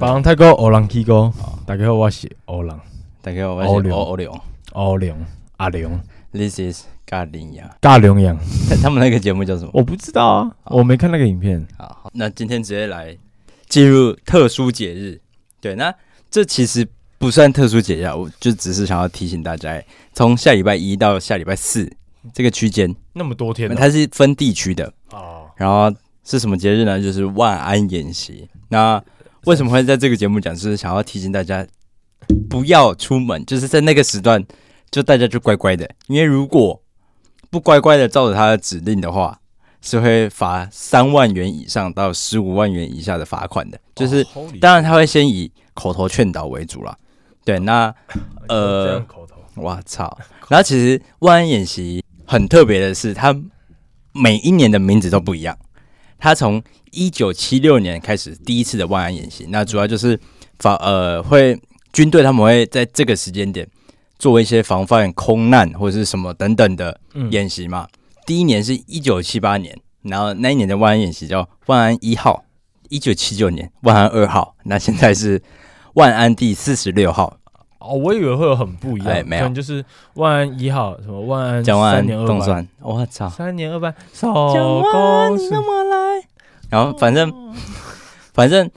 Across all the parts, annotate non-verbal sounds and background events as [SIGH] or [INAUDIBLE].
别人太高，欧人起高。大家好，我是欧人。大家好，我是欧欧龙。欧龙阿龙，This is 咖喱羊。咖喱羊，[LAUGHS] 他们那个节目叫什么？我不知道啊，我没看那个影片。好，好，那今天直接来进入特殊节日。对，那这其实不算特殊节日，我就只是想要提醒大家，从下礼拜一到下礼拜四这个区间，那么多天，它是分地区的哦。然后是什么节日呢？就是万安演习。那为什么会在这个节目讲？就是想要提醒大家不要出门，就是在那个时段，就大家就乖乖的。因为如果不乖乖的照着他的指令的话，是会罚三万元以上到十五万元以下的罚款的。就是当然他会先以口头劝导为主啦。对，那呃，我操！然后其实万安演习很特别的是，它每一年的名字都不一样。他从一九七六年开始第一次的万安演习，那主要就是防呃会军队他们会在这个时间点做一些防范空难或者是什么等等的演习嘛。嗯、第一年是一九七八年，然后那一年的万安演习叫万安一号，一九七九年万安二号，那现在是万安第四十六号。哦，我以为会有很不一样，哎，没有，就是万安一号，什么万安三年二班，我操，三年二班，讲万你那么来，然后反正反正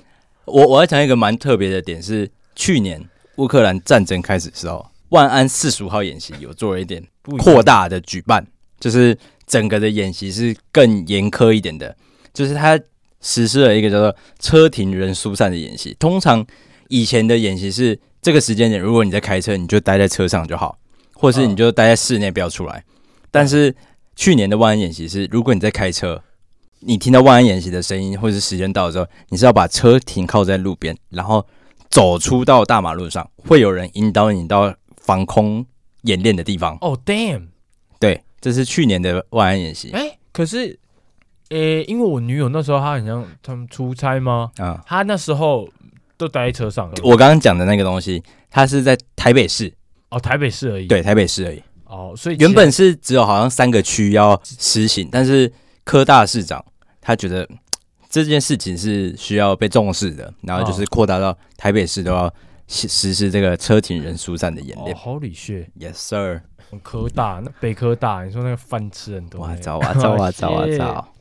我我要讲一个蛮特别的点是，去年乌克兰战争开始的时候，万安四十五号演习有做了一点扩大的举办，就是整个的演习是更严苛一点的，就是他实施了一个叫做车停人疏散的演习，通常以前的演习是。这个时间点，如果你在开车，你就待在车上就好，或是你就待在室内，不要出来。但是去年的万安演习是，如果你在开车，你听到万安演习的声音，或者是时间到的时候，你是要把车停靠在路边，然后走出到大马路上，会有人引导你到防空演练的地方。哦，damn！对，这是去年的万安演习。哎，可是，诶，因为我女友那时候她好像他们出差吗？啊，她那时候。都待在车上。我刚刚讲的那个东西，它是在台北市哦，台北市而已。对，台北市而已。哦，所以原本是只有好像三个区要实行，但是科大市长他觉得这件事情是需要被重视的，然后就是扩大到台北市都要实施这个车停人疏散的演练。好理学，Yes sir。科大那北科大，你说那个饭吃很多。哇操哇操哇操哇操！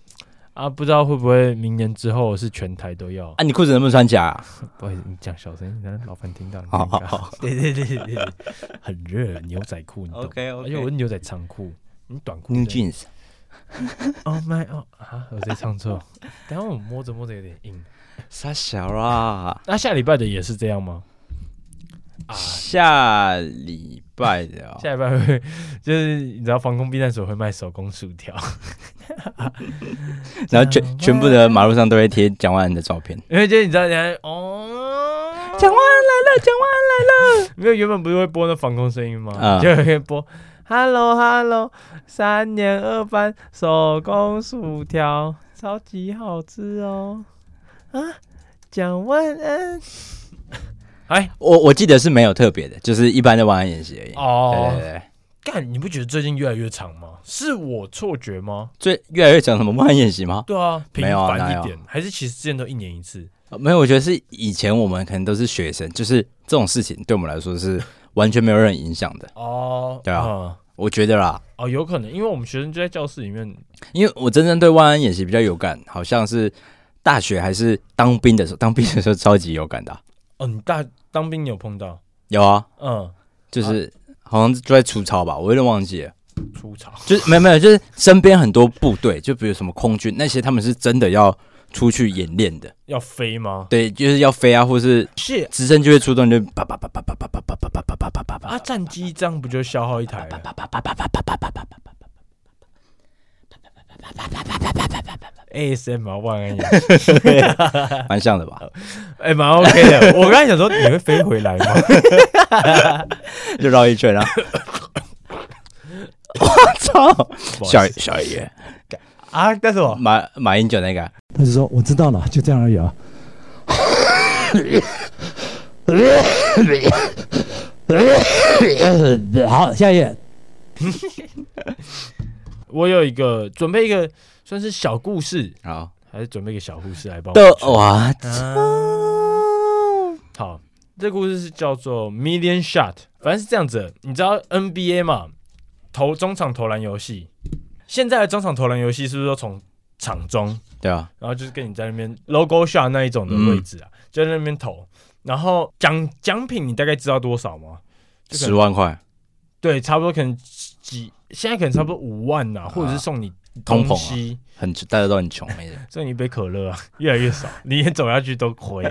啊，不知道会不会明年之后是全台都要啊？你裤子能不能穿假啊？[LAUGHS] 不好意思，你讲小声，让老板听到。好好好，对对对对对，很热，牛仔裤，你懂？OK OK，而且我是牛仔长裤，你短裤。New jeans。Oh my oh 啊！我在唱错，等下我摸着摸着有点硬。傻小啦，[LAUGHS] 那下礼拜的也是这样吗？啊，下礼拜的，哦，下礼拜会就是你知道防空避难所会卖手工薯条，[LAUGHS] 然后全全部的马路上都会贴蒋万安的照片，因为就是你知道，哦，蒋万安来了，蒋万安来了，没有原本不是会播那防空声音吗？啊，就会播 Hello Hello，三年二班手工薯条超级好吃哦，啊，讲晚安。哎，我我记得是没有特别的，就是一般的晚安演习而已。哦，对对对，干，你不觉得最近越来越长吗？是我错觉吗？最越来越长什么晚安演习吗？对啊，频繁一点，啊、还是其实之前都一年一次？没有，我觉得是以前我们可能都是学生，就是这种事情对我们来说是完全没有任何影响的。哦，对啊，嗯、我觉得啦。哦，有可能，因为我们学生就在教室里面。因为我真正对万安演习比较有感，好像是大学还是当兵的时候，当兵的时候超级有感的、啊。哦，你大当兵你有碰到？有啊，嗯，就是好像就在出操吧，我有点忘记了。出操就是没有没有，就是身边很多部队，就比如什么空军那些，他们是真的要出去演练的。要飞吗？对，就是要飞啊，或是是直升机会出动，就叭叭叭叭叭叭叭叭叭叭叭叭叭叭啊！战机这样不就消耗一台？ASM 啊，万安演习，蛮像的吧？哎，蛮 OK 的。我刚才想说，你会飞回来吗？就绕一圈啊！我操，小小爷啊！干什么？马马英九那个？他就说我知道了，就这样而已啊。[LAUGHS] 好，下一页。[LAUGHS] 我有一个准备一个。算是小故事，好，还是准备一个小故事来帮我？哇！好，这故事是叫做 Million Shot，反正是这样子。你知道 NBA 嘛？投中场投篮游戏，现在的中场投篮游戏是不是都从场中？对啊，然后就是跟你在那边 logo shot 那一种的位置啊，嗯、就在那边投。然后奖奖品你大概知道多少吗？十万块。对，差不多可能几，现在可能差不多五万呐、啊，或者是送你。通膨、啊、很大家都很穷，送 [LAUGHS] 你一杯可乐啊，[LAUGHS] 越来越少，[LAUGHS] 你也走下去都亏。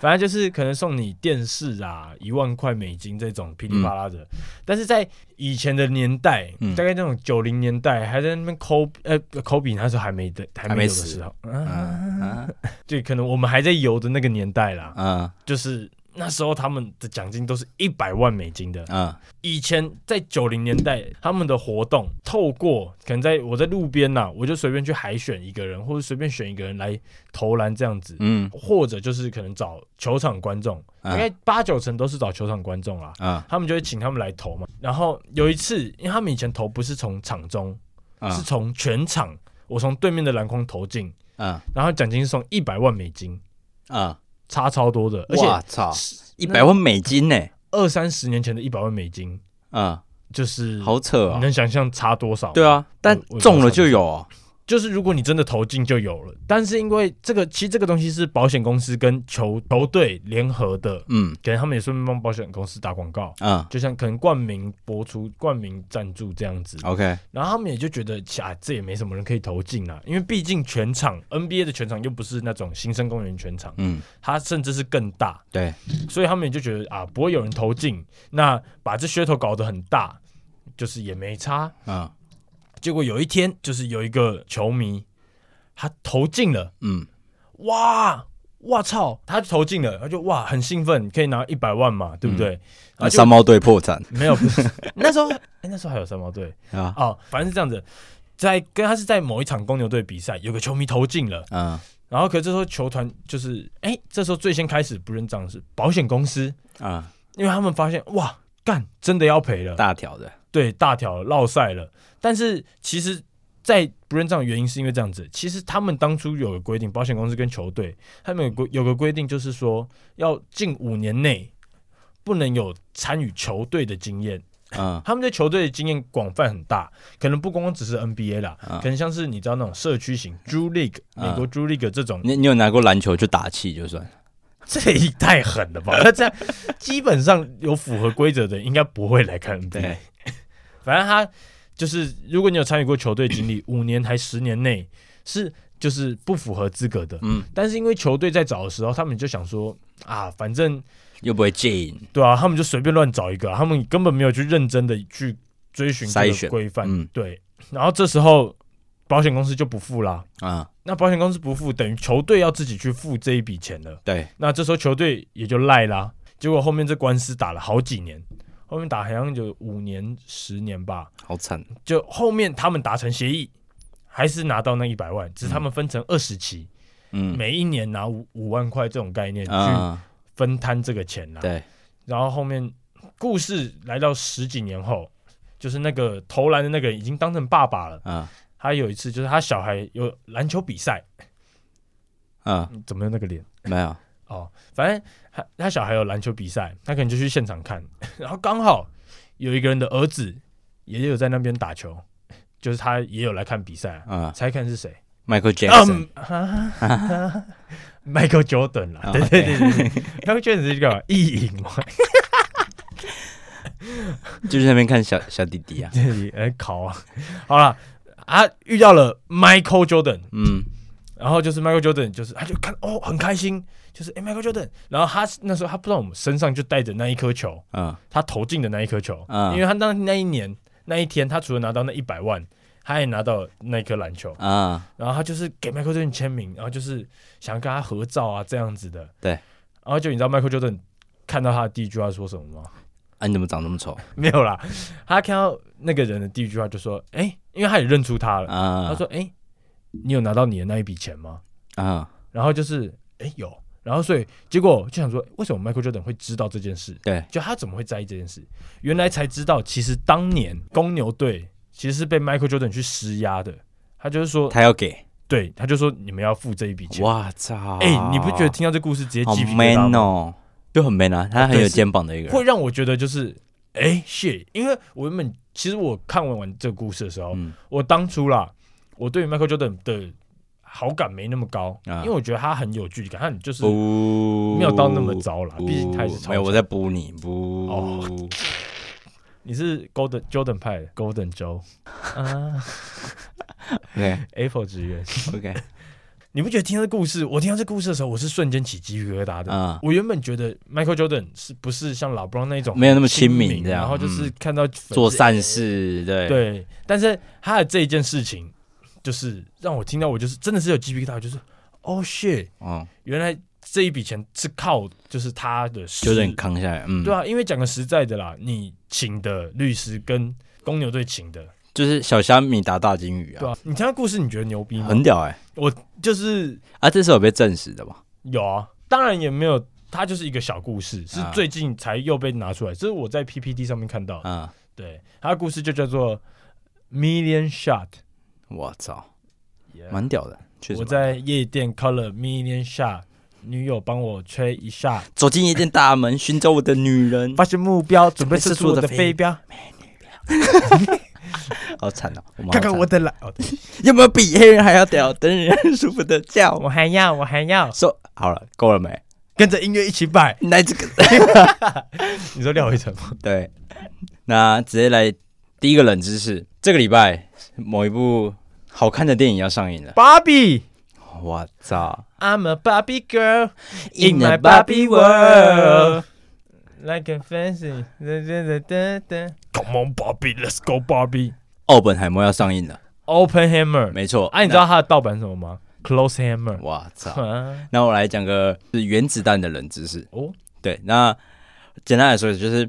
反正就是可能送你电视啊，一万块美金这种噼里啪啦的。嗯、但是在以前的年代，嗯、大概那种九零年代，还在那边抠呃抠比那时候还没的还没有的时候，啊啊、对，可能我们还在游的那个年代啦，啊、就是。那时候他们的奖金都是一百万美金的。啊！以前在九零年代，他们的活动透过可能在我在路边呐，我就随便去海选一个人，或者随便选一个人来投篮这样子，嗯，或者就是可能找球场观众，应该八九成都是找球场观众啦，啊，他们就会请他们来投嘛。然后有一次，因为他们以前投不是从场中，是从全场，我从对面的篮筐投进，啊，然后奖金是送一百万美金，啊。差超多的，而且操，一百万美金呢？二三十年前的一百万美金，啊，就是好扯啊！你能想象差多少？对啊，但中了就有啊。就是如果你真的投进就有了，但是因为这个其实这个东西是保险公司跟球球队联合的，嗯，可能他们也顺便帮保险公司打广告，啊，就像可能冠名播出、冠名赞助这样子，OK，然后他们也就觉得啊，这也没什么人可以投进啊，因为毕竟全场 NBA 的全场又不是那种新生公园全场，嗯，它甚至是更大，对，所以他们也就觉得啊，不会有人投进，那把这噱头搞得很大，就是也没差，啊。结果有一天，就是有一个球迷，他投进了，嗯，哇，哇操，他投进了，他就哇很兴奋，可以拿一百万嘛，对不对？那山猫队破产？没有，不是。[LAUGHS] 那时候，哎，那时候还有山猫队。啊，哦，反正是这样子，在跟他是在某一场公牛队比赛，有个球迷投进了，嗯，然后可是这时候球团就是，哎，这时候最先开始不认账是保险公司。啊，因为他们发现哇，干真的要赔了，大条的。对，大条落赛了，但是其实，在不认账的原因是因为这样子。其实他们当初有个规定，保险公司跟球队他们有规有个规定，就是说要近五年内不能有参与球队的经验。嗯，他们对球队的经验广泛很大，可能不光光只是 NBA 啦，嗯、可能像是你知道那种社区型 Drew League、嗯、美国 Drew League 这种。你你有拿过篮球去打气就算，这也太狠了吧？那 [LAUGHS] 这样基本上有符合规则的，应该不会来看 NBA。反正他就是，如果你有参与过球队经历，[COUGHS] 五年还十年内是就是不符合资格的。嗯，但是因为球队在找的时候，他们就想说啊，反正又不会进，对啊，他们就随便乱找一个，他们根本没有去认真的去追寻筛选规范。嗯，对。然后这时候保险公司就不付啦。啊，那保险公司不付，等于球队要自己去付这一笔钱了。对。那这时候球队也就赖啦。结果后面这官司打了好几年。后面打好像就五年、十年吧，好惨。就后面他们达成协议，还是拿到那一百万，只是他们分成二十期，嗯，每一年拿五五万块这种概念去分摊这个钱啦。对。然后后面故事来到十几年后，就是那个投篮的那个人已经当成爸爸了。啊。他有一次就是他小孩有篮球比赛，啊，怎么有那个脸？没有。哦，反正他他小孩有篮球比赛，他可能就去现场看，[LAUGHS] 然后刚好有一个人的儿子也有在那边打球，就是他也有来看比赛啊，猜看是谁？Michael Jackson，迈克 Jordan 啦，对对对对，Michael Jordan 是干嘛？意淫嘛，[LAUGHS] 就是那边看小小弟弟啊，[LAUGHS] 弟弟哎考啊，好了啊，遇到了 Michael Jordan，嗯。然后就是 Michael Jordan，就是他就看哦很开心，就是哎 Michael Jordan，然后他那时候他不知道我们身上就带着那一颗球，嗯，他投进的那一颗球，嗯，因为他当那一年那一天，他除了拿到那一百万，他也拿到那颗篮球，啊，然后他就是给 Michael Jordan 签名，然后就是想跟他合照啊这样子的，对，然后就你知道 Michael Jordan 看到他的第一句话说什么吗？啊你怎么长那么丑？[LAUGHS] 没有啦，他看到那个人的第一句话就说，哎，因为他也认出他了，啊，他说哎。你有拿到你的那一笔钱吗？啊，然后就是，哎、欸，有，然后所以结果就想说，为什么 Michael Jordan 会知道这件事？对，就他怎么会在意这件事？原来才知道，其实当年公牛队其实是被 Michael Jordan 去施压的，他就是说他要给，对，他就说你们要付这一笔钱。哇操！哎、欸，你不觉得听到这故事直接鸡皮疙瘩吗？就很 man 啊，他很有肩膀的一个人，会让我觉得就是哎，shit，因为我原本其实我看完完这个故事的时候，嗯、我当初啦，我对于 Michael Jordan 的好感没那么高，啊、因为我觉得他很有距离感，他就是没有到那么糟了，毕竟他也是超。没有，我在补你补。哦，你是 Golden Jordan 派的 Golden Joe 啊？OK，Apple 职员 OK。[LAUGHS] 你不觉得听到这故事，我听到这故事的时候，我是瞬间起鸡皮疙瘩的。嗯、我原本觉得 Michael Jordan 是不是像老布朗那种没有那么亲民这样，然后就是看到做善事，对对。但是他的这一件事情，就是让我听到我就是真的是有鸡皮疙瘩，就是 Oh shit，嗯，原来这一笔钱是靠就是他的就有点扛下来，嗯，对啊，因为讲个实在的啦，你请的律师跟公牛队请的。就是小虾米打大金鱼啊！对啊，你听到故事，你觉得牛逼吗？很屌哎、欸！我就是啊，这是有被证实的吧？有啊，当然也没有，它就是一个小故事，是最近才又被拿出来，这是我在 PPT 上面看到的。啊，对，他的故事就叫做 Million Shot。我操，蛮屌的，确实。我在夜店了 Million Shot，女友帮我吹一下，走进夜店大门，寻找我的女人，发现目标，准备射出我的飞镖，美女标。好惨哦！看看我的来，[LAUGHS] 有没有比黑人还要屌？等人舒服的叫，我还要，我还要。说好了，够了没？跟着音乐一起摆。来这个，[LAUGHS] 你说廖一成吗？对，那直接来第一个冷知识。这个礼拜某一部好看的电影要上映了。芭比，我操！I'm a Barbie girl in my Barbie world. Like a fancy, Come on, Barbie, let's go, Barbie。奥本海默要上映了。Oppenheimer，没错。哎，你知道它的盗版是什么吗？Close Hammer。我操！那我来讲个是原子弹的冷知识。哦，对，那简单来说，就是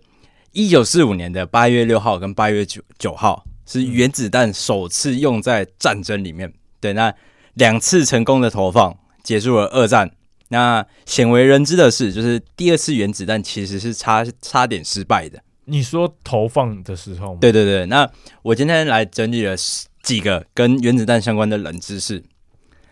一九四五年的八月六号跟八月九九号是原子弹首次用在战争里面。对，那两次成功的投放结束了二战。那鲜为人知的是，就是第二次原子弹其实是差差点失败的。你说投放的时候吗？对对对。那我今天来整理了几个跟原子弹相关的冷知识。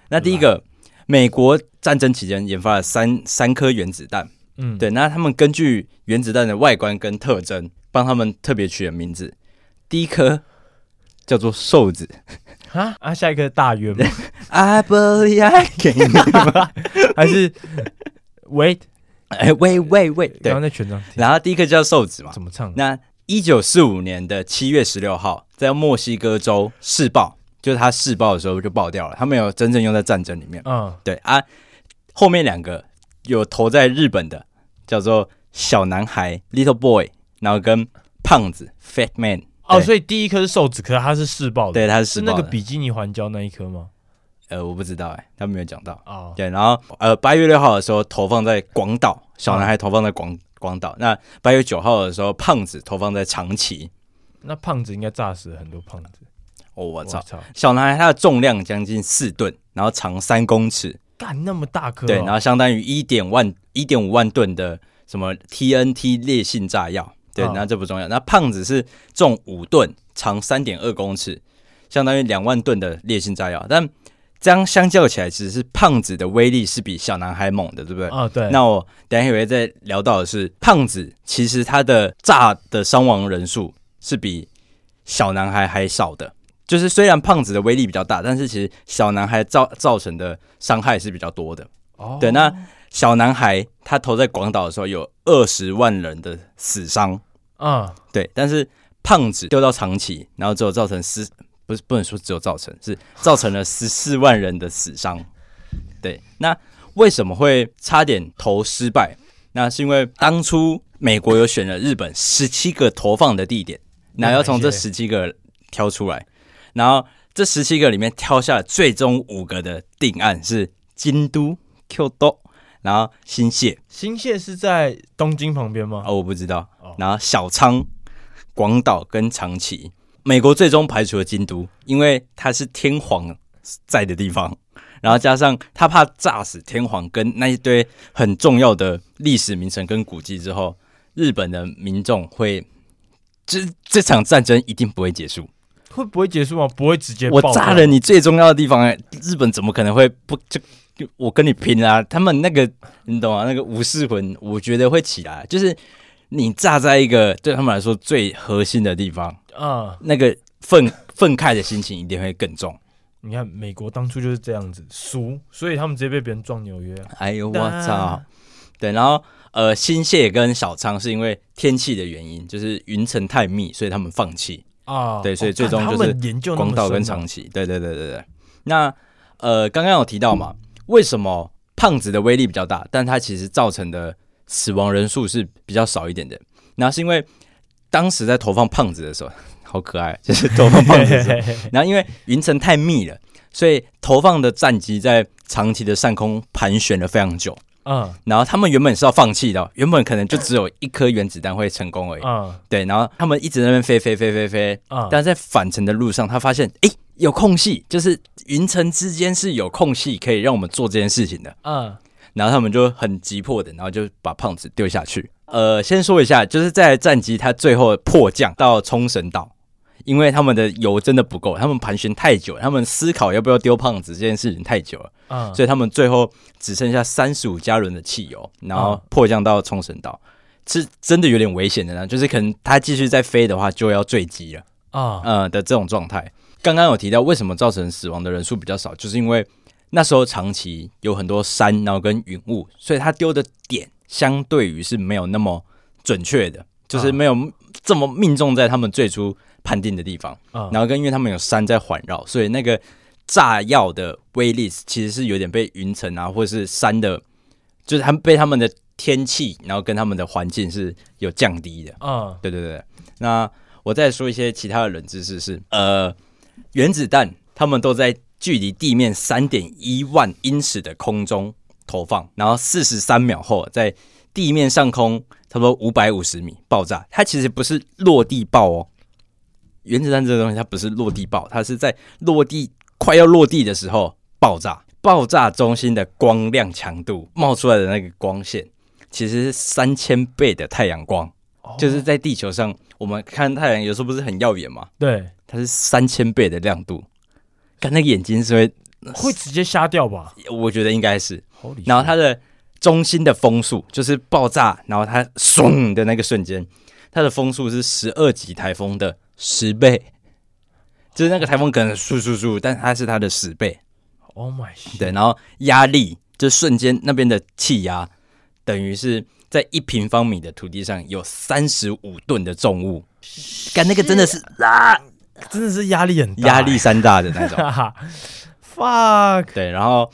那第一个，美国战争期间研发了三三颗原子弹。嗯，对。那他们根据原子弹的外观跟特征，帮他们特别取了名字。第一颗叫做瘦子。啊啊！下一个大约吗？I believe I can。还是 Wait，哎，Wait Wait Wait。然后在全场，然后第一个叫瘦子嘛？怎么唱？那一九四五年的七月十六号，在墨西哥州试爆，就是他试爆的时候就爆掉了。他没有真正用在战争里面。嗯，对啊。后面两个有投在日本的，叫做小男孩 Little Boy，然后跟胖子 Fat Man。哦，所以第一颗是瘦子，可是它是试爆的，对，它是试爆的。是那个比基尼环礁那一颗吗？呃，我不知道，哎，他没有讲到。哦，对，然后呃，八月六号的时候投放在广岛，小男孩投放在广广岛。那八月九号的时候，胖子投放在长崎。那胖子应该炸死了很多胖子。哦，我操！小男孩他的重量将近四吨，然后长三公尺，干那么大颗，对，然后相当于一点万一点五万吨的什么 TNT 烈性炸药。对，那这不重要。那胖子是重五吨，长三点二公尺，相当于两万吨的烈性炸药。但这样相较起来，其实是胖子的威力是比小男孩猛的，对不对？啊、哦，对。那我等一下会再聊到的是，胖子其实他的炸的伤亡人数是比小男孩还少的。就是虽然胖子的威力比较大，但是其实小男孩造造成的伤害是比较多的。哦，对，那。小男孩他投在广岛的时候有二十万人的死伤，啊，uh. 对，但是胖子丢到长崎，然后只有造成十，不是不能说只有造成，是造成了十四万人的死伤。对，那为什么会差点投失败？那是因为当初美国有选了日本十七个投放的地点，那要从这十七个挑出来，然后这十七个里面挑下最终五个的定案是京都 Kyoto 然后新泻，新泻是在东京旁边吗？哦，我不知道。哦、然后小仓、广岛跟长崎，美国最终排除了京都，因为它是天皇在的地方。然后加上他怕炸死天皇跟那一堆很重要的历史名城跟古迹之后，日本的民众会，这这场战争一定不会结束。会不会结束吗？不会直接。我炸了你最重要的地方，日本怎么可能会不就？我跟你拼啊！他们那个你懂啊？那个武士魂，我觉得会起来。就是你炸在一个对他们来说最核心的地方啊，那个愤愤慨的心情一定会更重。你看美国当初就是这样子输，所以他们直接被别人撞纽约。哎呦我操！对，然后呃，新谢跟小仓是因为天气的原因，就是云层太密，所以他们放弃啊。对，所以最终就是广岛跟长崎。对对对对对。那呃，刚刚有提到嘛？为什么胖子的威力比较大，但它其实造成的死亡人数是比较少一点的？那是因为当时在投放胖子的时候，好可爱，就是投放胖子的时候。[LAUGHS] 然后因为云层太密了，所以投放的战机在长期的上空盘旋了非常久。嗯，然后他们原本是要放弃的，原本可能就只有一颗原子弹会成功而已。嗯，对，然后他们一直在那边飞飞飞飞飞。嗯，但是在返程的路上，他发现，哎。有空隙，就是云层之间是有空隙，可以让我们做这件事情的。嗯，然后他们就很急迫的，然后就把胖子丢下去。呃，先说一下，就是在战机它最后迫降到冲绳岛，因为他们的油真的不够，他们盘旋太久，他们思考要不要丢胖子这件事情太久了。嗯，所以他们最后只剩下三十五加仑的汽油，然后迫降到冲绳岛，是真的有点危险的呢。就是可能他继续再飞的话，就要坠机了。啊，呃的这种状态。刚刚有提到为什么造成死亡的人数比较少，就是因为那时候长期有很多山，然后跟云雾，所以他丢的点相对于是没有那么准确的，就是没有这么命中在他们最初判定的地方。然后跟因为他们有山在环绕，所以那个炸药的威力其实是有点被云层啊，或者是山的，就是他们被他们的天气，然后跟他们的环境是有降低的。嗯，对对对。那我再说一些其他的冷知识是，呃。原子弹，他们都在距离地面三点一万英尺的空中投放，然后四十三秒后在地面上空差不多五百五十米爆炸。它其实不是落地爆哦，原子弹这个东西它不是落地爆，它是在落地快要落地的时候爆炸。爆炸中心的光亮强度冒出来的那个光线，其实是三千倍的太阳光，就是在地球上我们看太阳有时候不是很耀眼吗？对。它是三千倍的亮度，看那个眼睛是会会直接瞎掉吧？我觉得应该是。然后它的中心的风速就是爆炸，然后它嗖的那个瞬间，它的风速是十二级台风的十倍，就是那个台风可能嗖嗖嗖，但它是它的十倍。Oh my God！对，然后压力就瞬间那边的气压等于是在一平方米的土地上有三十五吨的重物，干那个真的是啊！真的是压力很大，压力山大的那种。[LAUGHS] Fuck，对，然后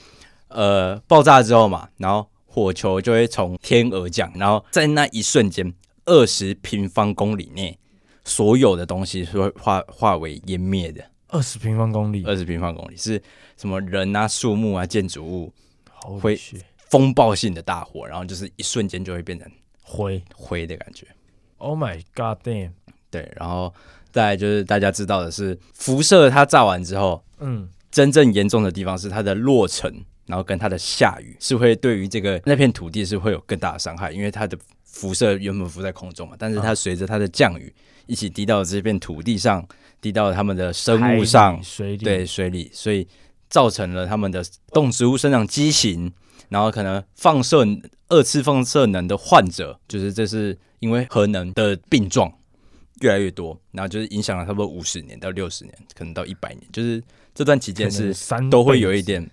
呃，爆炸之后嘛，然后火球就会从天而降，然后在那一瞬间，二十平方公里内所有的东西是会化化为湮灭的。二十平方公里，二十平方公里是什么人啊、树木啊、建筑物，会风暴性的大火，然后就是一瞬间就会变成灰灰的感觉。Oh my god damn！对，然后。再就是大家知道的是，辐射它炸完之后，嗯，真正严重的地方是它的落尘，然后跟它的下雨是会对于这个那片土地是会有更大的伤害，因为它的辐射原本浮在空中嘛，但是它随着它的降雨一起滴到这片土地上，滴到它们的生物上，水里，对，水里，所以造成了它们的动植物生长畸形，然后可能放射二次放射能的患者，就是这是因为核能的病状。越来越多，然后就是影响了差不多五十年到六十年，可能到一百年，就是这段期间是都会有一点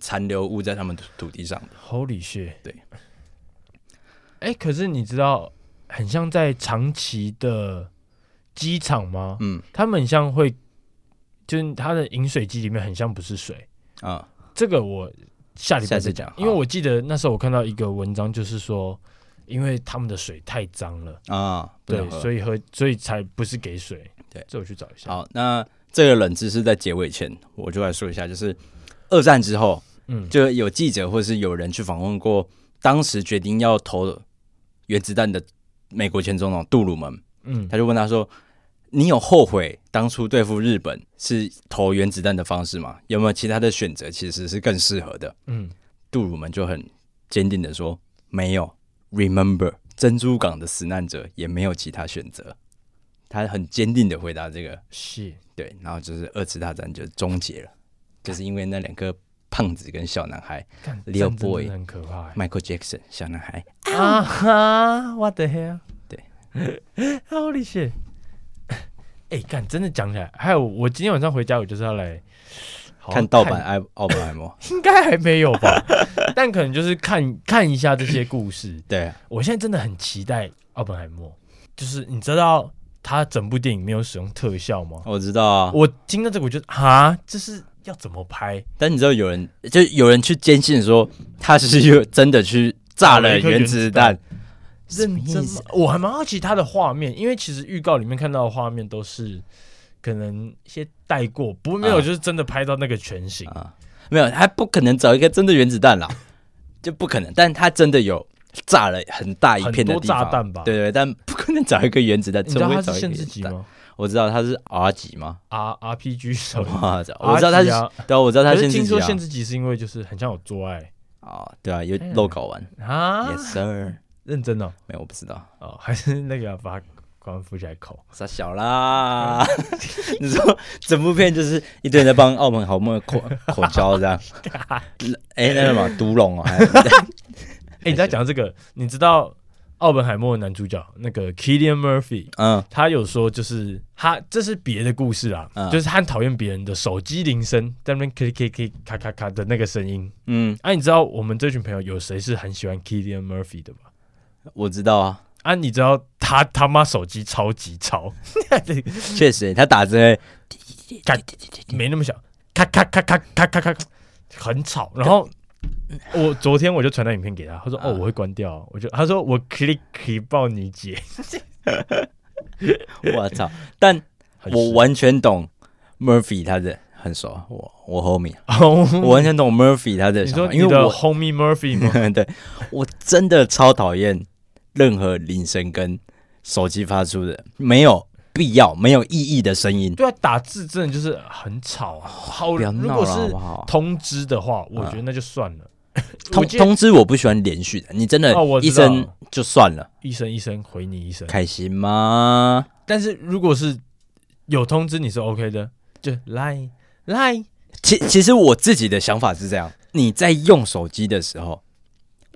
残留物在他们的土地上。Holy shit！对。哎、欸，可是你知道，很像在长崎的机场吗？嗯，他们很像会，就是它的饮水机里面很像不是水啊。这个我下礼拜再讲，因为我记得那时候我看到一个文章，就是说。因为他们的水太脏了啊，对，所以喝，所以才不是给水。对，这我去找一下。好，那这个冷知识在结尾前，我就来说一下，就是二战之后，嗯，就有记者或是有人去访问过当时决定要投原子弹的美国前总统杜鲁门，嗯，他就问他说：“你有后悔当初对付日本是投原子弹的方式吗？有没有其他的选择其实是更适合的？”嗯，杜鲁门就很坚定的说：“没有。” Remember，珍珠港的死难者也没有其他选择，他很坚定的回答这个。是，对，然后就是二次大战就终结了，就是因为那两个胖子跟小男孩，Little Boy 很可怕，Michael Jackson 小男孩啊哈，What the hell？对，[LAUGHS] Holy shit！哎，干，真的讲起来，还有我今天晚上回家，我就是要来看盗版《奥本海默》，[LAUGHS] 应该还没有吧？[LAUGHS] 但可能就是看看一下这些故事。对，我现在真的很期待《奥本海默》，就是你知道。他整部电影没有使用特效吗？我知道啊，我听到这个我就啊，这是要怎么拍？但你知道有人就有人去坚信说他是有真的去炸了原子弹，认真吗？我还蛮好奇他的画面，因为其实预告里面看到的画面都是可能一些带过，不过没有就是真的拍到那个全形啊，啊，没有，他不可能找一个真的原子弹啦，[LAUGHS] 就不可能，但他真的有。炸了很大一片的地方，炸弹吧？对，对对，但不可能找一个原子弹。你知道它是限制级吗？我知道他是 R 级吗？R R P G 什么？我知道他是，对，我知道他限制级。听说限制级是因为就是很像有做爱啊，对啊，有漏搞完啊？Yes sir，认真的？没有，我不知道哦，还是那个要把关扶起来口，傻小啦！[LAUGHS] 你说整部片就是一堆人在帮奥本海默口口交这样？[LAUGHS] 哎，那什么毒龙啊？[LAUGHS] 哎、欸，你在讲这个，你知道奥本海默的男主角那个 Killian Murphy，嗯，他有说就是他这是别的故事啊，嗯、就是他很讨厌别人的手机铃声在那边 click click click 咔咔咔的那个声音，嗯，哎、啊，你知道我们这群朋友有谁是很喜欢 Killian Murphy 的吗？我知道啊，啊，你知道他他妈手机超级吵，[LAUGHS] 确实，他打字没那么小，咔咔咔咔咔咔咔，很吵，然后。我昨天我就传了影片给他，他说：“哦，我会关掉。”我就他说：“我 click 可以抱你姐。”我操！但我完全懂 Murphy 他的很熟，我我 homie，我完全懂 Murphy 他的。你说因为我 homie Murphy 嘛？对，我真的超讨厌任何铃声跟手机发出的没有必要、没有意义的声音。对啊，打字真的就是很吵啊。好，如果是通知的话，我觉得那就算了。通通知我不喜欢连续的，你真的，一声就算了，一声一声回你一声，开心吗？但是如果是有通知，你是 OK 的，就来来。其其实我自己的想法是这样：你在用手机的时候，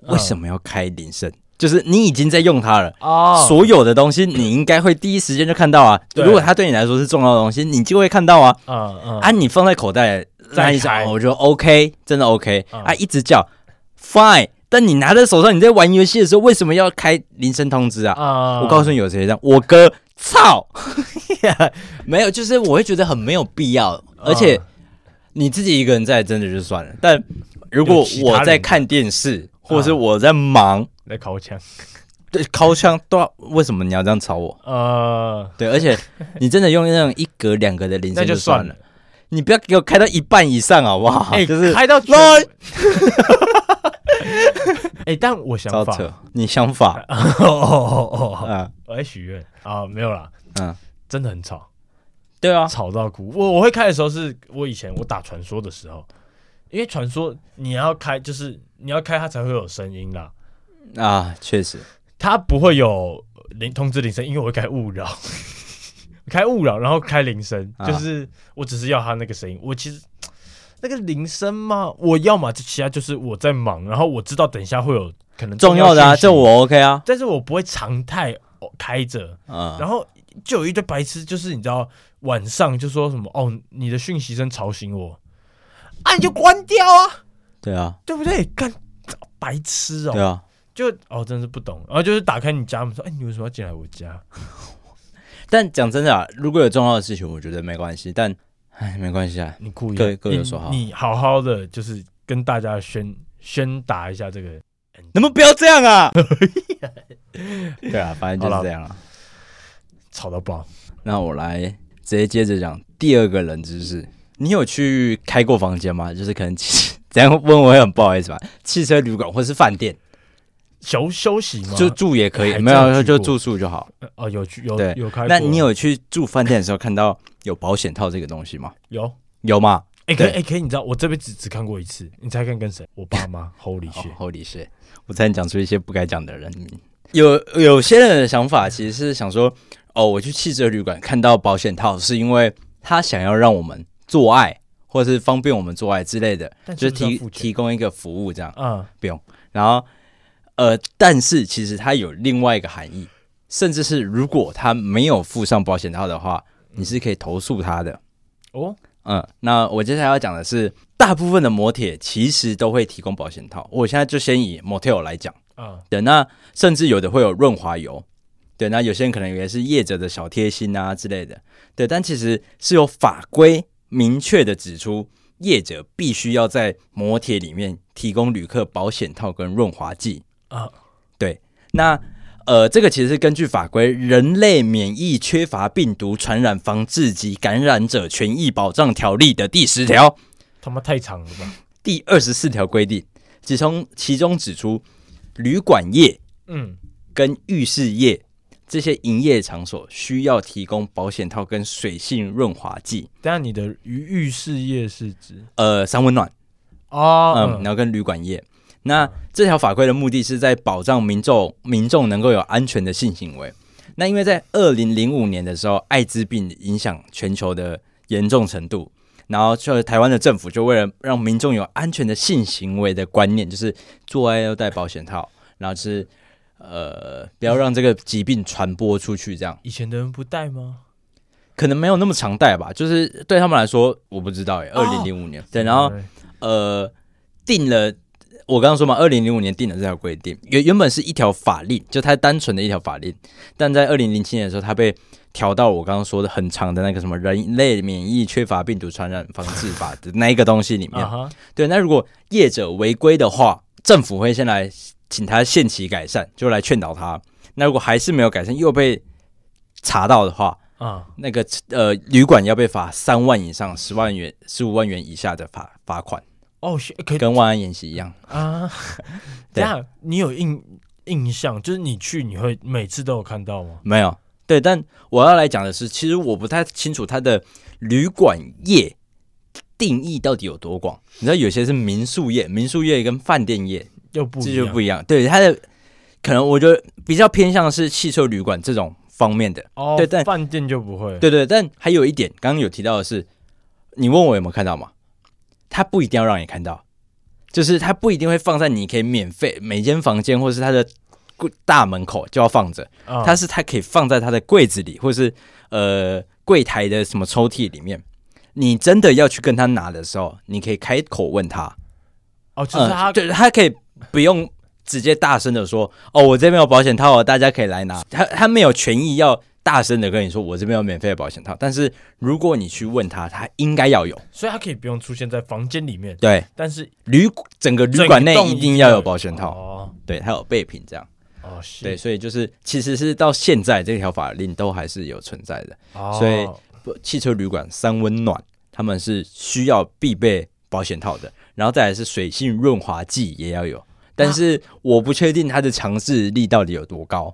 为什么要开铃声？就是你已经在用它了啊，所有的东西你应该会第一时间就看到啊。如果它对你来说是重要的东西，你就会看到啊。嗯嗯，啊，你放在口袋。再一下，我觉得 OK，真的 OK、嗯、啊！一直叫 Fine，但你拿在手上，你在玩游戏的时候，为什么要开铃声通知啊？嗯、我告诉你，有谁这样？我哥，操，[LAUGHS] 没有，就是我会觉得很没有必要，而且你自己一个人在，真的就算了。但如果我在看电视，或者是我在忙，在尻枪，[LAUGHS] 对，尻枪都要，为什么你要这样吵我？[LAUGHS] 呃，对，而且你真的用那种一格两格的铃声就算了。你不要给我开到一半以上好不好？哎、欸，[LAUGHS] 就是开到哎、欸，但我想法，你想法。哦哦哦哦，我在许愿。啊，没有啦，嗯，真的很吵，对啊，吵到哭。我我会开的时候是我以前我打传说的时候，因为传说你要开，就是你要开它才会有声音啦。啊，确实，它不会有铃通知铃声，因为我会开勿扰。[LAUGHS] 开勿扰，然后开铃声，啊、就是我只是要它那个声音。我其实 [TSK] 那个铃声嘛，我要嘛，其他就是我在忙，然后我知道等一下会有可能重要的啊，这我 OK 啊，但是我不会常态开着。啊、然后就有一堆白痴，就是你知道晚上就说什么哦，你的讯息声吵醒我，啊，你就关掉啊，对啊，对不对？干白痴哦，对啊，就哦，真是不懂。然后就是打开你家门说，哎，你为什么要进来我家？[LAUGHS] 但讲真的啊，如果有重要的事情，我觉得没关系。但，哎，没关系啊，你故意各各有所好，你好好的就是跟大家宣宣达一下这个，能不能不要这样啊？[LAUGHS] 对啊，反正就是这样啊，吵到爆。那我来直接接着讲第二个冷知识。你有去开过房间吗？就是可能这样问我会很不好意思吧？汽车旅馆或是饭店。休休息吗？就住也可以，没有就住宿就好。哦，有去有有开。那你有去住饭店的时候看到有保险套这个东西吗？有有吗？哎，可以哎，可以。你知道我这辈子只看过一次，你猜看跟谁？我爸妈。Holy shit，Holy shit！我才能讲出一些不该讲的人名。有有些人的想法其实是想说，哦，我去汽车旅馆看到保险套，是因为他想要让我们做爱，或者是方便我们做爱之类的，就是提提供一个服务这样。嗯，不用。然后，呃，但是其实它有另外一个含义，甚至是如果他没有附上保险套的话，你是可以投诉他的。哦，嗯，那我接下来要讲的是，大部分的摩铁其实都会提供保险套。我现在就先以 Motel 来讲。嗯，对，那甚至有的会有润滑油。对，那有些人可能以为是业者的小贴心啊之类的，对，但其实是有法规明确的指出，业者必须要在摩铁里面提供旅客保险套跟润滑剂啊。对，那呃，这个其实是根据法规《人类免疫缺乏病毒传染防治及感染者权益保障条例》的第十条，他妈太长了吧？第二十四条规定，只从其中指出，旅馆业，嗯，跟浴室业。这些营业场所需要提供保险套跟水性润滑剂。但，你的浴浴室业是指呃三温暖哦，嗯，然后跟旅馆业。那这条法规的目的是在保障民众民众能够有安全的性行为。那因为在二零零五年的时候，艾滋病影响全球的严重程度，然后就台湾的政府就为了让民众有安全的性行为的观念，就是做爱要戴保险套，然后是。呃，不要让这个疾病传播出去，这样。以前的人不戴吗？可能没有那么常戴吧。就是对他们来说，我不知道哎。二零零五年，对，然后呃，定了。我刚刚说嘛，二零零五年定了这条规定，原原本是一条法令，就它单纯的一条法令。但在二零零七年的时候，它被调到我刚刚说的很长的那个什么人类免疫缺乏病毒传染防治法的那一个东西里面。对，那如果业者违规的话，政府会先来。请他限期改善，就来劝导他。那如果还是没有改善，又被查到的话，啊，那个呃，旅馆要被罚三万以上十万元、十五万元以下的罚罚款。哦，可以跟万安演习一样啊。[LAUGHS] 这样你有印印象，就是你去你会每次都有看到吗？没有。对，但我要来讲的是，其实我不太清楚他的旅馆业定义到底有多广。你知道，有些是民宿业，民宿业跟饭店业。就不这就不一样，对它的可能，我觉得比较偏向是汽车旅馆这种方面的哦。对，但饭店就不会。对对，但还有一点，刚刚有提到的是，你问我有没有看到嘛？他不一定要让你看到，就是他不一定会放在你可以免费每间房间或是他的柜大门口就要放着，它是它可以放在它的柜子里，或是呃柜台的什么抽屉里面。你真的要去跟他拿的时候，你可以开口问他。哦，就是他，对，他可以。不用直接大声的说哦，我这边有保险套哦，大家可以来拿。他他没有权益要大声的跟你说，我这边有免费的保险套。但是如果你去问他，他应该要有，所以他可以不用出现在房间里面。对，但是旅整个旅馆内一定要有保险套哦。对，还有备品这样哦。对，所以就是其实是到现在这条法令都还是有存在的。哦，所以汽车旅馆三温暖他们是需要必备保险套的，然后再来是水性润滑剂也要有。但是我不确定它的强制力到底有多高，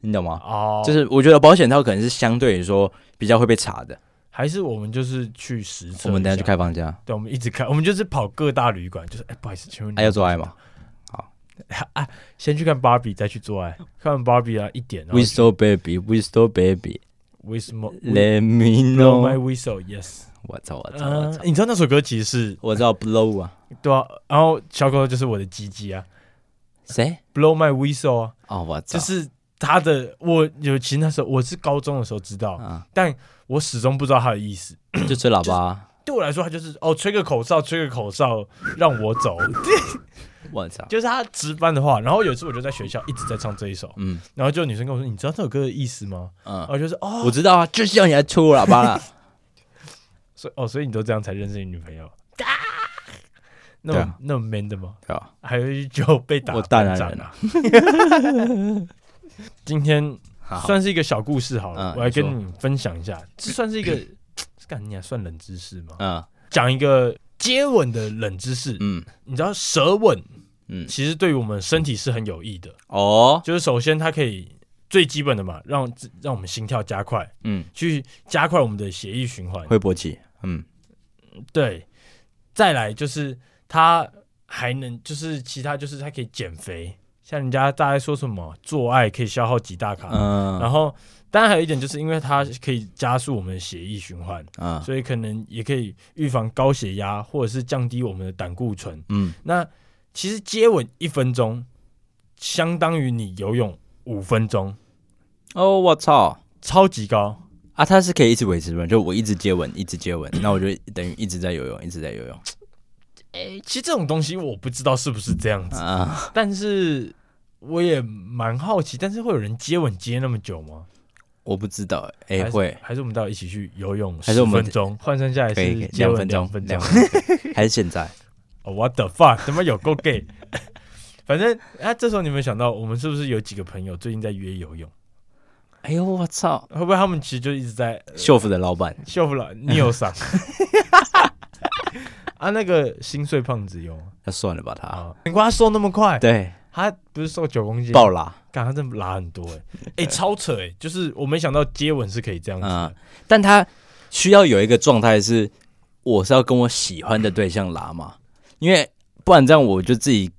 你懂吗？哦，就是我觉得保险套可能是相对于说比较会被查的，还是我们就是去实测？我们等下去开房间，对，我们一直开，我们就是跑各大旅馆，就是哎，不好意思，请问你还要做爱吗？好 [LAUGHS] 啊，先去看芭比，再去做爱，看完芭比啊一点，Whistle baby，Whistle baby，Whistle，Let me know my whistle，Yes。我操！我操！我操！你知道那首歌其实是我知道 Blow 啊，对啊，然后小狗就是我的鸡鸡啊，谁？Blow my whistle 啊！哦，我操！就是他的，我有其实那时候我是高中的时候知道，但我始终不知道他的意思。[COUGHS] 就吹喇叭，对我来说，他就是哦，吹个口哨，吹个口哨，让我走。[LAUGHS] [LAUGHS] 我操！就是他值班的话。然后有一次我就在学校一直在唱这一首，嗯，然后就女生跟我说：“你知道这首歌的意思吗？”嗯，然后就是哦，我知道啊，就是要你来吹我喇叭了。[LAUGHS] 哦，所以你都这样才认识你女朋友？那么、啊、那么 man 的吗？对啊，还有就被打，我大男人啊！[LAUGHS] 今天算是一个小故事好了，好，我来跟你分享一下，嗯、这算是一个，[CLEARS THROAT] 干你还算冷知识吗？嗯，讲一个接吻的冷知识。嗯，你知道舌吻，嗯，其实对于我们身体是很有益的哦。就是首先它可以。最基本的嘛，让让我们心跳加快，嗯，去加快我们的血液循环，会勃起，嗯，对。再来就是他还能，就是其他就是他可以减肥，像人家大家说什么做爱可以消耗几大卡，嗯，然后当然还有一点就是因为它可以加速我们的血液循环，嗯，所以可能也可以预防高血压或者是降低我们的胆固醇，嗯，那其实接吻一分钟相当于你游泳五分钟，哦，我操，超级高啊！它是可以一直维持吗？就我一直接吻，一直接吻，那我就等于一直在游泳，一直在游泳。哎、欸，其实这种东西我不知道是不是这样子，啊、但是我也蛮好奇。但是会有人接吻接那么久吗？我不知道、欸。哎，会还是我们到一起去游泳十分钟，换算下来是两分钟，分钟还是现在？[LAUGHS] What the fuck？怎么有够 gay？[LAUGHS] 反正啊，这时候你有没有想到，我们是不是有几个朋友最近在约游泳？哎呦，我操！会不会他们其实就一直在秀夫的老板？秀夫老，你有伤？[LAUGHS] [LAUGHS] 啊，那个心碎胖子有，那算了吧，他，难怪他瘦那么快。对，他不是瘦九公斤，爆拉，干他真的拉很多哎，[LAUGHS] 哎，超扯哎，就是我没想到接吻是可以这样子，但他需要有一个状态是，我是要跟我喜欢的对象拉嘛，因为不然这样我就自己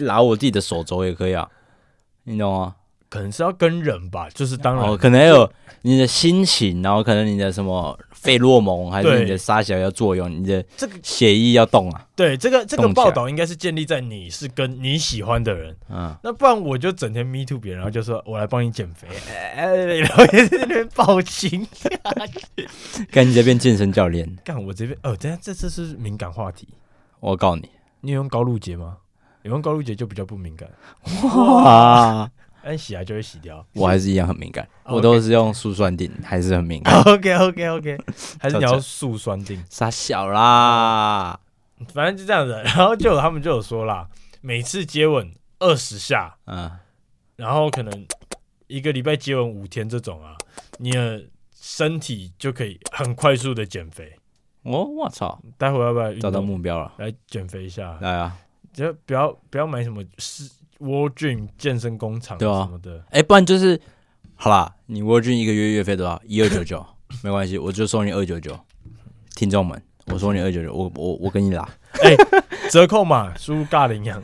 拉我自己的手肘也可以啊，你懂吗？可能是要跟人吧，就是当然，可能有你的心情，然后可能你的什么。费洛蒙还是你的沙小要作用，你的这个血液要动啊？对，这个这个报道应该是建立在你是跟你喜欢的人，嗯，那不然我就整天 me too 别人，然后就说我来帮你减肥，哎，然后也在那边报情，干你这边健身教练，干我这边哦，等下这次是敏感话题，我告诉你，你有用高露洁吗？有用高露洁就比较不敏感，哇。按洗啊就会洗掉，我还是一样很敏感，我都是用速酸定，还是很敏感。OK OK OK，还是你要速酸定？傻小啦，反正就这样子。然后就他们就有说啦，每次接吻二十下，嗯，然后可能一个礼拜接吻五天这种啊，你的身体就可以很快速的减肥。哦，我操！待会要不要找到目标了？来减肥一下，来啊！就不要不要买什么是。World Gym 健身工厂什么的，哎、欸，不然就是好啦，你 World Gym 一个月月费多少？一二九九，没关系，我就收你二九九。听众们，我收你二九九，我我我跟你拉，哎、欸，折扣码输入尬领养，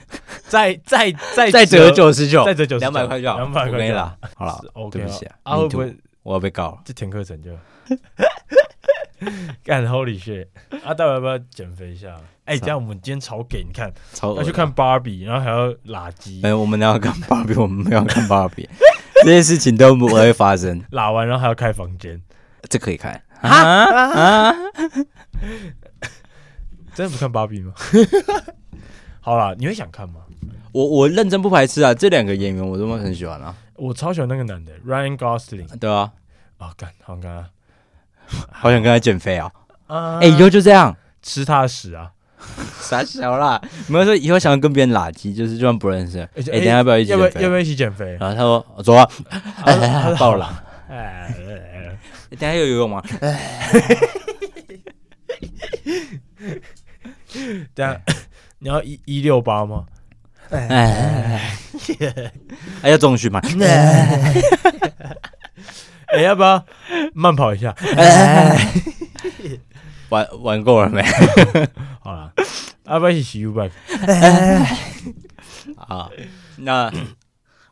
再再再再折九十九，再折九两百块就好，两百块可以啦。好了，OK，对不起啊，啊会不会我要被告了？这填课程就 [LAUGHS] [LAUGHS] 干 Holy shit！啊，待会要不要减肥一下？哎、欸，这样我们今天超给你看，超要去看芭比，然后还要拉鸡。哎，我们要看芭比，我们没有看芭比，这些事情都不会发生。拉完然后还要开房间，这可以开啊啊！[LAUGHS] 真的不看芭比吗？[LAUGHS] 好啦，你会想看吗？我我认真不排斥啊，这两个演员我都很喜欢啊。我超喜欢那个男的，Ryan Gosling。对啊，啊、哦，干好看啊，[LAUGHS] 好想跟他减肥啊！哎、欸，以后就这样吃他的屎啊！傻小啦，没有说以后想要跟别人拉鸡，就是就算不认识。哎、欸，等下要不要一起？要不要要不要一起减肥？然后他说：“我走啊。[LAUGHS] ”爆了！哎，等下有游泳吗？[LAUGHS] 等下你要一一六八吗？哎，还要中训吗？哎，要不要慢跑一下？[LAUGHS] [LAUGHS] 玩玩够了没？[LAUGHS] 好了，要不要一起洗 U bike？好，那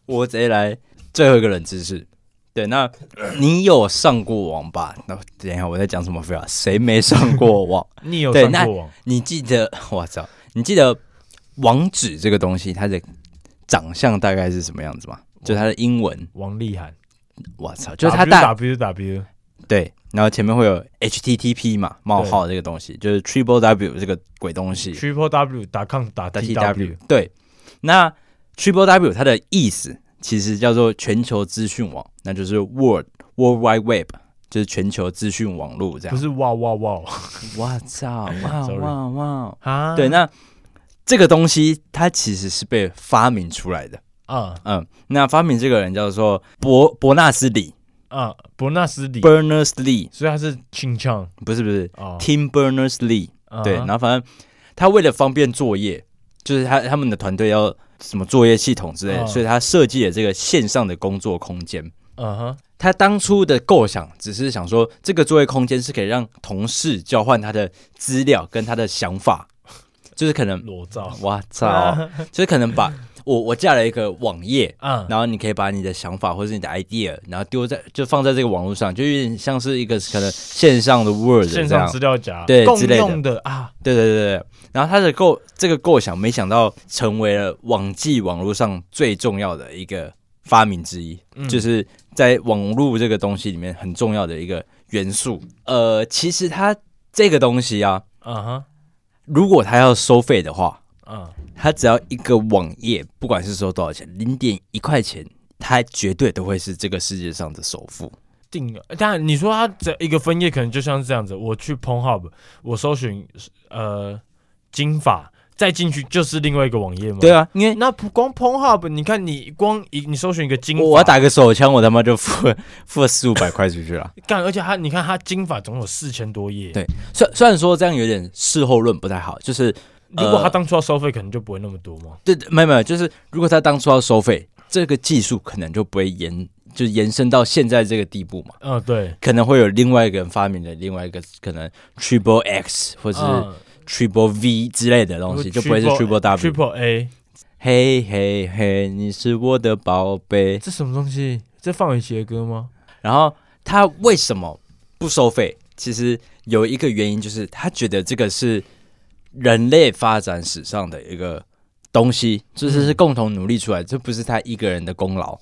我直接来最后一个冷知识。对，那你有上过网吧？那等一下我在讲什么废话？谁没上过网？你有上过网？你记得？我操！你记得网址这个东西它的长相大概是什么样子吗？就它的英文王力涵。我操！就是它大 W W。对，然后前面会有 HTTP 嘛，冒号这个东西，就是 Triple W 这个鬼东西。Triple W 打 com 打 T W。对，那 Triple W 它的意思其实叫做全球资讯网，那就是 World World Wide Web，就是全球资讯网络这样。不是哇哇哇！我操！哇 [LAUGHS] 哇哇！啊！对，那这个东西它其实是被发明出来的。嗯嗯，那发明这个人叫做伯伯纳斯李。啊，伯纳斯李，Berners-Lee，所以他是清唱，不是不是，Tim Berners-Lee，对，然后反正他为了方便作业，就是他他们的团队要什么作业系统之类的，所以他设计了这个线上的工作空间。嗯哼，他当初的构想只是想说，这个作业空间是可以让同事交换他的资料跟他的想法，就是可能裸照，我操，[LAUGHS] 就是可能把。我我架了一个网页，嗯，然后你可以把你的想法或者是你的 idea，然后丢在就放在这个网络上，就有点像是一个可能线上的 Word 线上资料夹，对，共用的啊，对对对对。然后他的构这个构想，没想到成为了网际网络上最重要的一个发明之一，嗯、就是在网络这个东西里面很重要的一个元素。呃，其实它这个东西啊，嗯哼，如果他要收费的话。嗯，他只要一个网页，不管是收多少钱，零点一块钱，他绝对都会是这个世界上的首富。定了，当然你说他这一个分页可能就像是这样子，我去 Pornhub，我搜寻呃金发，再进去就是另外一个网页吗？对啊，因为那光 Pornhub，你看你光一你搜寻一个金，我要打个手枪，我他妈就付 [LAUGHS] 付了四五百块出去了。[LAUGHS] 干，而且他你看他金发总有四千多页。对，虽虽然说这样有点事后论不太好，就是。如果他当初要收费，可能就不会那么多吗？呃、对，没有没有，就是如果他当初要收费，这个技术可能就不会延，就延伸到现在这个地步嘛。嗯，对，可能会有另外一个人发明的另外一个可能 Triple X 或者是 Triple V 之类的东西，嗯、就不会是 Triple W。Triple A，嘿嘿嘿，你是我的宝贝。这什么东西？这范玮琪的歌吗？然后他为什么不收费？其实有一个原因，就是他觉得这个是。人类发展史上的一个东西，就是是共同努力出来，这不是他一个人的功劳。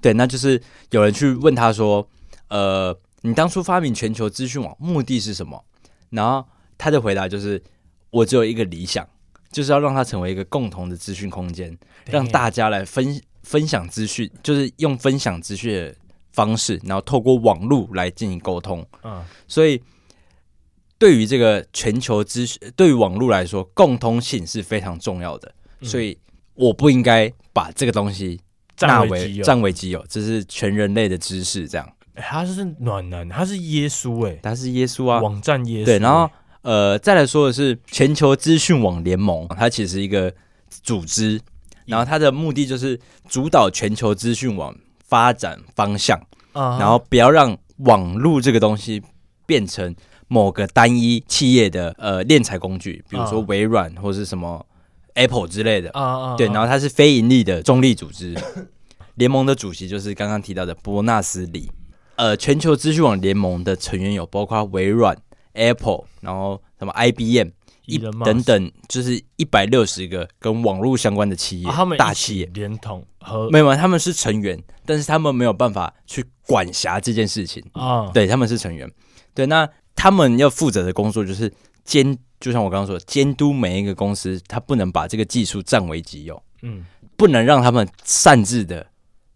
对，那就是有人去问他说：“呃，你当初发明全球资讯网目的是什么？”然后他的回答就是：“我只有一个理想，就是要让它成为一个共同的资讯空间，让大家来分分享资讯，就是用分享资讯的方式，然后透过网络来进行沟通。”嗯，所以。对于这个全球资讯，对于网络来说，共通性是非常重要的，嗯、所以我不应该把这个东西纳为占为己有，这是全人类的知识。这样，他是暖男，他是耶稣，哎，他是耶稣啊，网站耶稣。对，然后呃，再来说的是全球资讯网联盟，它其实是一个组织，然后它的目的就是主导全球资讯网发展方向，啊、然后不要让网络这个东西变成。某个单一企业的呃炼财工具，比如说微软或是什么 Apple 之类的啊，对，然后它是非盈利的中立组织，联盟的主席就是刚刚提到的伯纳斯里。呃，全球资讯网联盟的成员有包括微软、Apple，然后什么 IBM 一等等，就是一百六十个跟网络相关的企业，大企业联同和没有，他们是成员，但是他们没有办法去管辖这件事情啊。对，他们是成员，对，那。他们要负责的工作就是监，就像我刚刚说，监督每一个公司，他不能把这个技术占为己有，嗯，不能让他们擅自的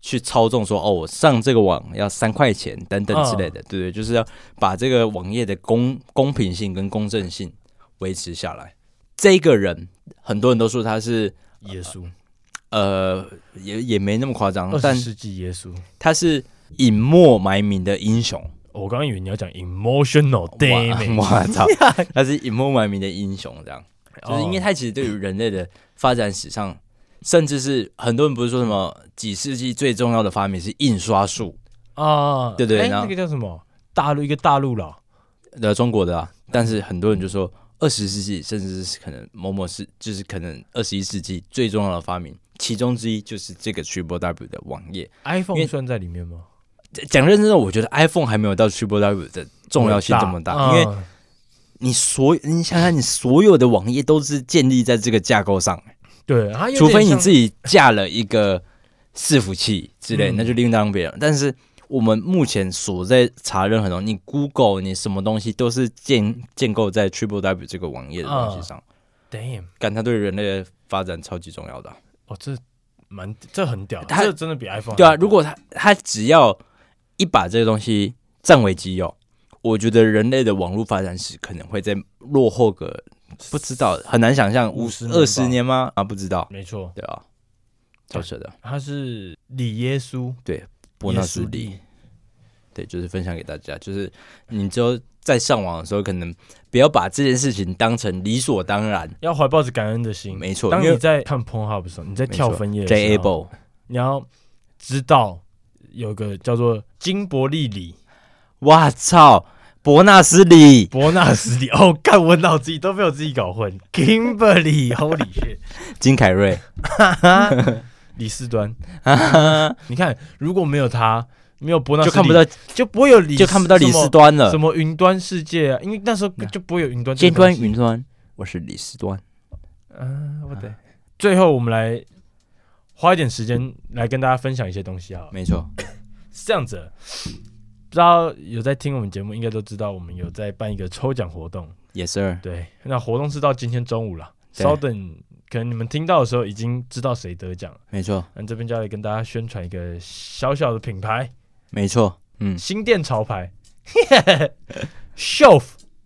去操纵，说哦，我上这个网要三块钱等等之类的，对对，就是要把这个网页的公公平性跟公正性维持下来。这个人很多人都说他是耶稣，呃，也也没那么夸张，二十世纪耶稣，他是隐没埋名的英雄。我刚刚以为你要讲 emotional damage，我操，[LAUGHS] 他是隐没埋名的英雄，这样，就是因为他其实对于人类的发展史上，甚至是很多人不是说什么几世纪最重要的发明是印刷术。啊，对对，那个叫什么？大陆一个大陆了，呃，中国的啊，但是很多人就说二十世纪，甚至是可能某某是就是可能二十一世纪最重要的发明，其中之一就是这个 Triple W 的网页，iPhone 算在里面吗？讲认真的，我觉得 iPhone 还没有到 Triple W 的重要性这么大，大因为你所你想想，你所有的网页都是建立在这个架构上，对，除非你自己架了一个伺服器之类，嗯、那就另当别论。但是我们目前所在查任何东西，你 Google 你什么东西都是建建构在 Triple W 这个网页的东西上。Damn，感它对人类的发展超级重要的。哦，这蛮这很屌，它这真的比 iPhone 对啊。如果它它只要一把这个东西占为己有，我觉得人类的网络发展史可能会在落后个不知道，很难想象五十二十年吗？啊，不知道，没错，对啊，超扯的。他是李耶稣，对，伯纳斯李，对，就是分享给大家，就是你之后在上网的时候，可能不要把这件事情当成理所当然，要怀抱着感恩的心。没错，当你在看 Pornhub 的时候，你在跳分页的时候，你要知道。有个叫做金伯利里，哇操！伯纳斯里，伯纳斯里 [LAUGHS] 哦，干我脑子里都被我自己搞混。Kimberly，Holy shit，[LAUGHS] 金凯瑞，[LAUGHS] 李四端，你看，如果没有他，没有伯纳斯里，就看不到，就不会有李，就看不到李四端了。什么云端世界啊？因为那时候就不会有云端。尖端云端，我是李四端。嗯，不对。最后，我们来花一点时间来跟大家分享一些东西啊。没错，是这样子。不知道有在听我们节目，应该都知道我们有在办一个抽奖活动。Yes sir。对，那活动是到今天中午了。稍等，可能你们听到的时候已经知道谁得奖了。没错。那这边就要来跟大家宣传一个小小的品牌。没错。嗯。新店潮牌。[LAUGHS] Shelf。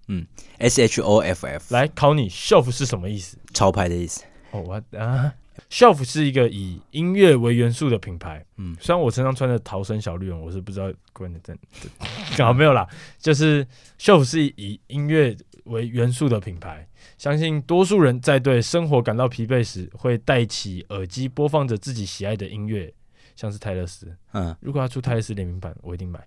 嗯。S H O F F。来考你，Shelf 是什么意思？潮牌的意思。哦，我啊。Shelf 是一个以音乐为元素的品牌。嗯，虽然我身上穿的逃生小绿人，我是不知道关的在刚 [LAUGHS] 好没有啦。就是 Shelf 是以音乐为元素的品牌，相信多数人在对生活感到疲惫时，会戴起耳机播放着自己喜爱的音乐，像是泰勒斯。嗯，如果他出泰勒斯联名版，我一定买。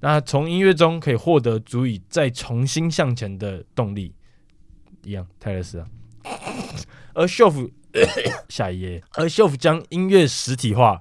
那从音乐中可以获得足以再重新向前的动力，一样泰勒斯啊。而 Shelf [LAUGHS] 下一页，而 Shelf 将音乐实体化，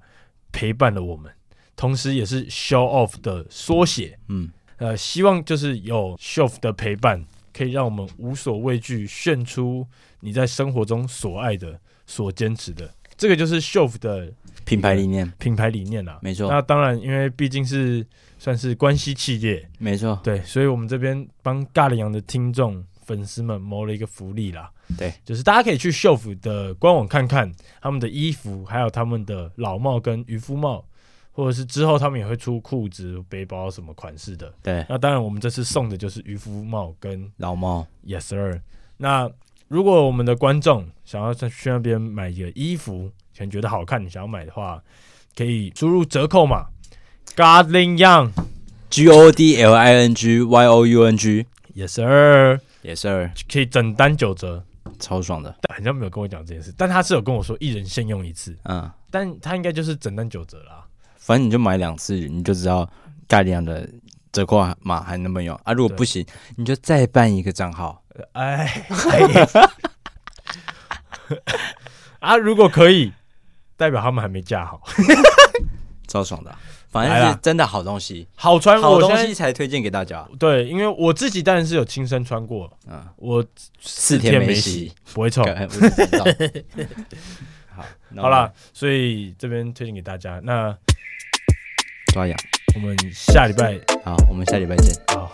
陪伴了我们，同时也是 Show Off 的缩写。嗯，呃，希望就是有 Shelf 的陪伴，可以让我们无所畏惧，炫出你在生活中所爱的、所坚持的。这个就是 Shelf 的品牌理念，品牌理念啦。没错。那当然，因为毕竟是算是关系企业，没错。对，所以我们这边帮尬羚羊的听众。粉丝们谋了一个福利啦，对，就是大家可以去 Shelf 的官网看看他们的衣服，还有他们的老帽跟渔夫帽，或者是之后他们也会出裤子、背包什么款式的。对，那当然我们这次送的就是渔夫帽跟老帽。Yes sir。那如果我们的观众想要在去那边买一个衣服，可能觉得好看，你想要买的话，可以输入折扣码 Godling Young，G O D L I N G Y O U N G。Yes sir。也是可以整单九折，超爽的。但好像没有跟我讲这件事，但他是有跟我说一人限用一次。嗯，但他应该就是整单九折啦。反正你就买两次，你就知道尬羚羊的折扣码还能不能用啊？如果不行，你就再办一个账号。哎，[LAUGHS] 啊，如果可以，代表他们还没架好，[LAUGHS] 超爽的。反正是真的好东西，好穿，好东西才推荐给大家。对，因为我自己当然是有亲身穿过，嗯，我四天没洗不会臭。[LAUGHS] [LAUGHS] 好，好了，所以这边推荐给大家。那抓痒，我们下礼拜好，我们下礼拜见。好。